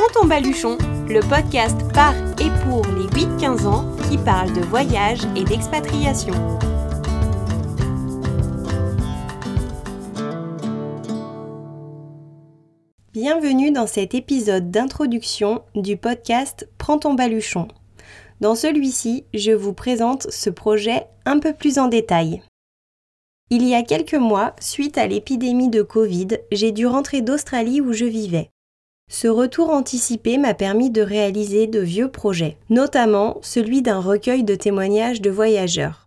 Prends ton baluchon, le podcast par et pour les 8-15 ans qui parle de voyage et d'expatriation. Bienvenue dans cet épisode d'introduction du podcast Prends ton baluchon. Dans celui-ci, je vous présente ce projet un peu plus en détail. Il y a quelques mois, suite à l'épidémie de Covid, j'ai dû rentrer d'Australie où je vivais. Ce retour anticipé m'a permis de réaliser de vieux projets, notamment celui d'un recueil de témoignages de voyageurs.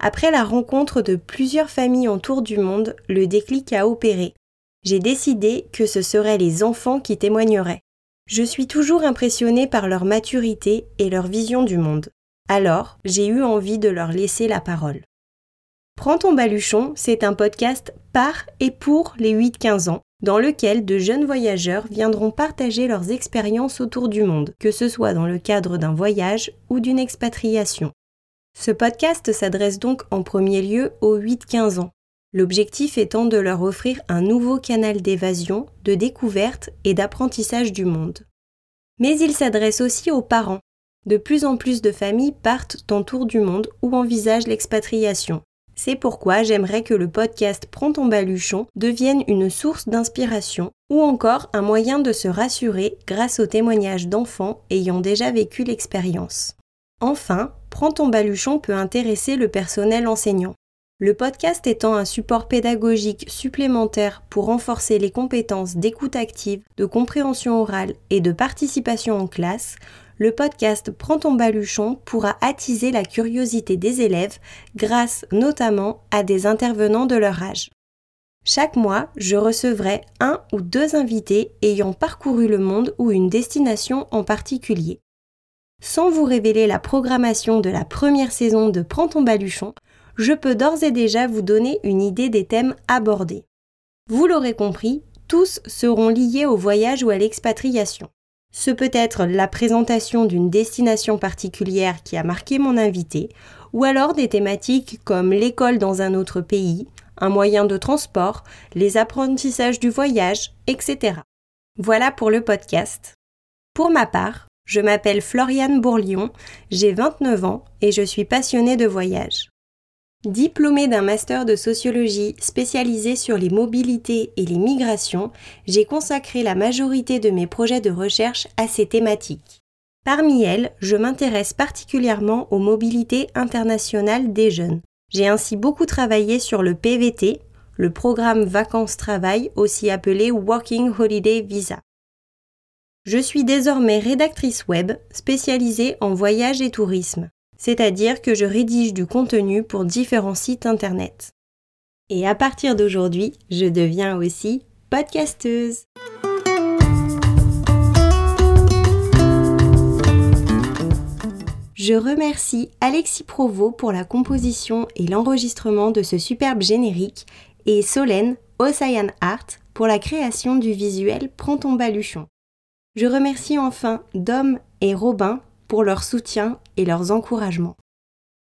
Après la rencontre de plusieurs familles en tour du monde, le déclic a opéré. J'ai décidé que ce seraient les enfants qui témoigneraient. Je suis toujours impressionnée par leur maturité et leur vision du monde. Alors, j'ai eu envie de leur laisser la parole. Prends ton baluchon, c'est un podcast par et pour les 8-15 ans dans lequel de jeunes voyageurs viendront partager leurs expériences autour du monde, que ce soit dans le cadre d'un voyage ou d'une expatriation. Ce podcast s'adresse donc en premier lieu aux 8-15 ans, l'objectif étant de leur offrir un nouveau canal d'évasion, de découverte et d'apprentissage du monde. Mais il s'adresse aussi aux parents. De plus en plus de familles partent en tour du monde ou envisagent l'expatriation. C'est pourquoi j'aimerais que le podcast Prends ton baluchon devienne une source d'inspiration ou encore un moyen de se rassurer grâce aux témoignages d'enfants ayant déjà vécu l'expérience. Enfin, Prends ton baluchon peut intéresser le personnel enseignant. Le podcast étant un support pédagogique supplémentaire pour renforcer les compétences d'écoute active, de compréhension orale et de participation en classe, le podcast Prends ton baluchon pourra attiser la curiosité des élèves grâce notamment à des intervenants de leur âge. Chaque mois, je recevrai un ou deux invités ayant parcouru le monde ou une destination en particulier. Sans vous révéler la programmation de la première saison de Prends ton baluchon, je peux d'ores et déjà vous donner une idée des thèmes abordés. Vous l'aurez compris, tous seront liés au voyage ou à l'expatriation. Ce peut être la présentation d'une destination particulière qui a marqué mon invité, ou alors des thématiques comme l'école dans un autre pays, un moyen de transport, les apprentissages du voyage, etc. Voilà pour le podcast. Pour ma part, je m'appelle Floriane Bourlion, j'ai 29 ans et je suis passionnée de voyage. Diplômée d'un master de sociologie spécialisé sur les mobilités et les migrations, j'ai consacré la majorité de mes projets de recherche à ces thématiques. Parmi elles, je m'intéresse particulièrement aux mobilités internationales des jeunes. J'ai ainsi beaucoup travaillé sur le PVT, le programme vacances-travail, aussi appelé Working Holiday Visa. Je suis désormais rédactrice web spécialisée en voyage et tourisme c'est-à-dire que je rédige du contenu pour différents sites internet. Et à partir d'aujourd'hui, je deviens aussi podcasteuse. Je remercie Alexis Provost pour la composition et l'enregistrement de ce superbe générique et Solène Osayan Art pour la création du visuel Prends ton baluchon. Je remercie enfin Dom et Robin leur soutien et leurs encouragements.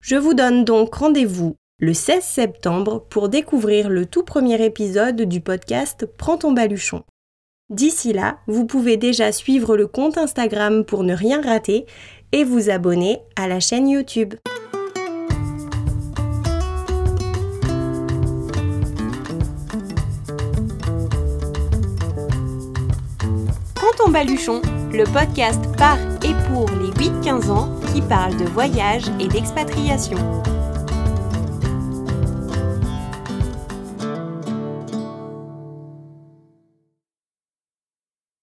Je vous donne donc rendez-vous le 16 septembre pour découvrir le tout premier épisode du podcast Prends ton baluchon. D'ici là, vous pouvez déjà suivre le compte Instagram pour ne rien rater et vous abonner à la chaîne YouTube. Prends ton baluchon, le podcast par et pour les 8-15 ans qui parle de voyage et d'expatriation.